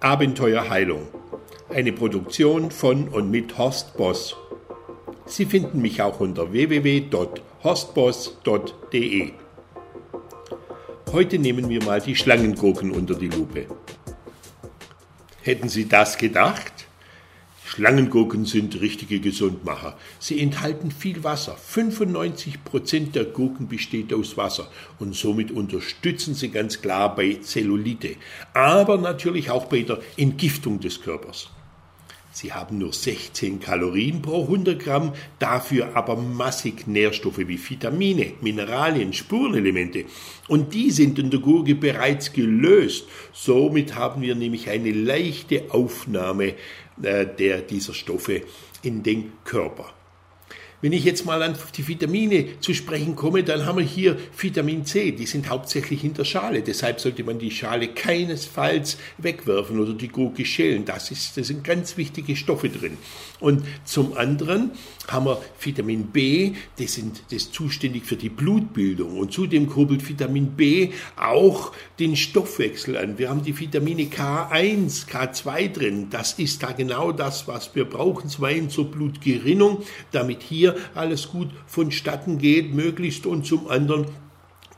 Abenteuerheilung. Eine Produktion von und mit Horst Boss. Sie finden mich auch unter www.horstboss.de. Heute nehmen wir mal die Schlangengurken unter die Lupe. Hätten Sie das gedacht? Schlangengurken sind richtige Gesundmacher. Sie enthalten viel Wasser. 95 Prozent der Gurken besteht aus Wasser und somit unterstützen sie ganz klar bei Zellulite, aber natürlich auch bei der Entgiftung des Körpers. Sie haben nur 16 Kalorien pro 100 Gramm, dafür aber massig Nährstoffe wie Vitamine, Mineralien, Spurenelemente. Und die sind in der Gurke bereits gelöst. Somit haben wir nämlich eine leichte Aufnahme äh, der, dieser Stoffe in den Körper. Wenn ich jetzt mal an die Vitamine zu sprechen komme, dann haben wir hier Vitamin C, die sind hauptsächlich in der Schale. Deshalb sollte man die Schale keinesfalls wegwerfen oder die Gurke schälen. Das, ist, das sind ganz wichtige Stoffe drin. Und zum anderen haben wir Vitamin B, das, sind, das ist zuständig für die Blutbildung. Und zudem kurbelt Vitamin B auch den Stoffwechsel an. Wir haben die Vitamine K1, K2 drin. Das ist da genau das, was wir brauchen, zum einen zur Blutgerinnung, damit hier alles gut vonstatten geht, möglichst und zum anderen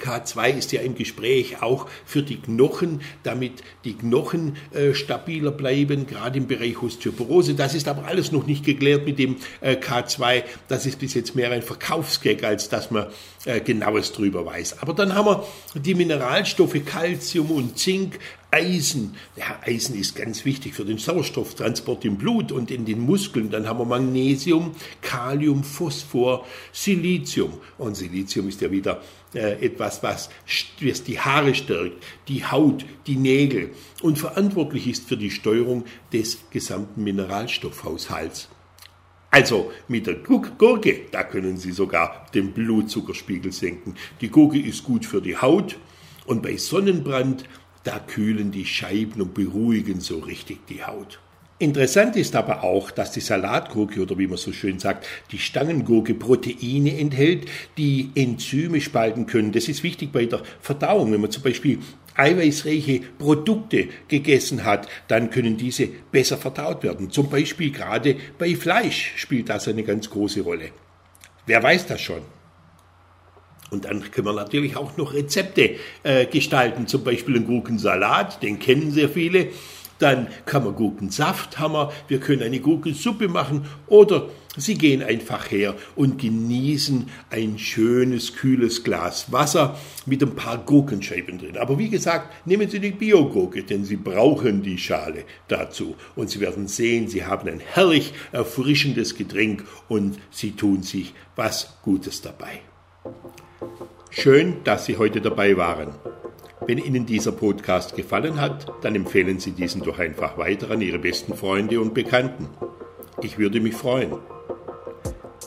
K2 ist ja im Gespräch auch für die Knochen, damit die Knochen äh, stabiler bleiben, gerade im Bereich Osteoporose. Das ist aber alles noch nicht geklärt mit dem äh, K2. Das ist bis jetzt mehr ein Verkaufsgag, als dass man äh, genaues drüber weiß. Aber dann haben wir die Mineralstoffe Calcium und Zink, Eisen. Ja, Eisen ist ganz wichtig für den Sauerstofftransport im Blut und in den Muskeln. Dann haben wir Magnesium, Kalium, Phosphor, Silizium. Und Silizium ist ja wieder äh, etwas, was, was die Haare stärkt, die Haut, die Nägel und verantwortlich ist für die Steuerung des gesamten Mineralstoffhaushalts. Also mit der Gurke, da können Sie sogar den Blutzuckerspiegel senken. Die Gurke ist gut für die Haut und bei Sonnenbrand da kühlen die Scheiben und beruhigen so richtig die Haut. Interessant ist aber auch, dass die Salatgurke oder wie man so schön sagt, die Stangengurke Proteine enthält, die Enzyme spalten können. Das ist wichtig bei der Verdauung. Wenn man zum Beispiel eiweißreiche Produkte gegessen hat, dann können diese besser verdaut werden. Zum Beispiel gerade bei Fleisch spielt das eine ganz große Rolle. Wer weiß das schon? Und dann können wir natürlich auch noch Rezepte äh, gestalten, zum Beispiel einen Gurkensalat, den kennen sehr viele. Dann kann man Gurkensaft haben wir, können eine Gurkensuppe machen oder Sie gehen einfach her und genießen ein schönes, kühles Glas Wasser mit ein paar Gurkenscheiben drin. Aber wie gesagt, nehmen Sie die Biogurke, denn Sie brauchen die Schale dazu. Und Sie werden sehen, Sie haben ein herrlich erfrischendes Getränk und Sie tun sich was Gutes dabei. Schön, dass Sie heute dabei waren. Wenn Ihnen dieser Podcast gefallen hat, dann empfehlen Sie diesen doch einfach weiter an Ihre besten Freunde und Bekannten. Ich würde mich freuen.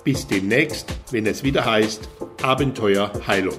Bis demnächst, wenn es wieder heißt Abenteuer Heilung.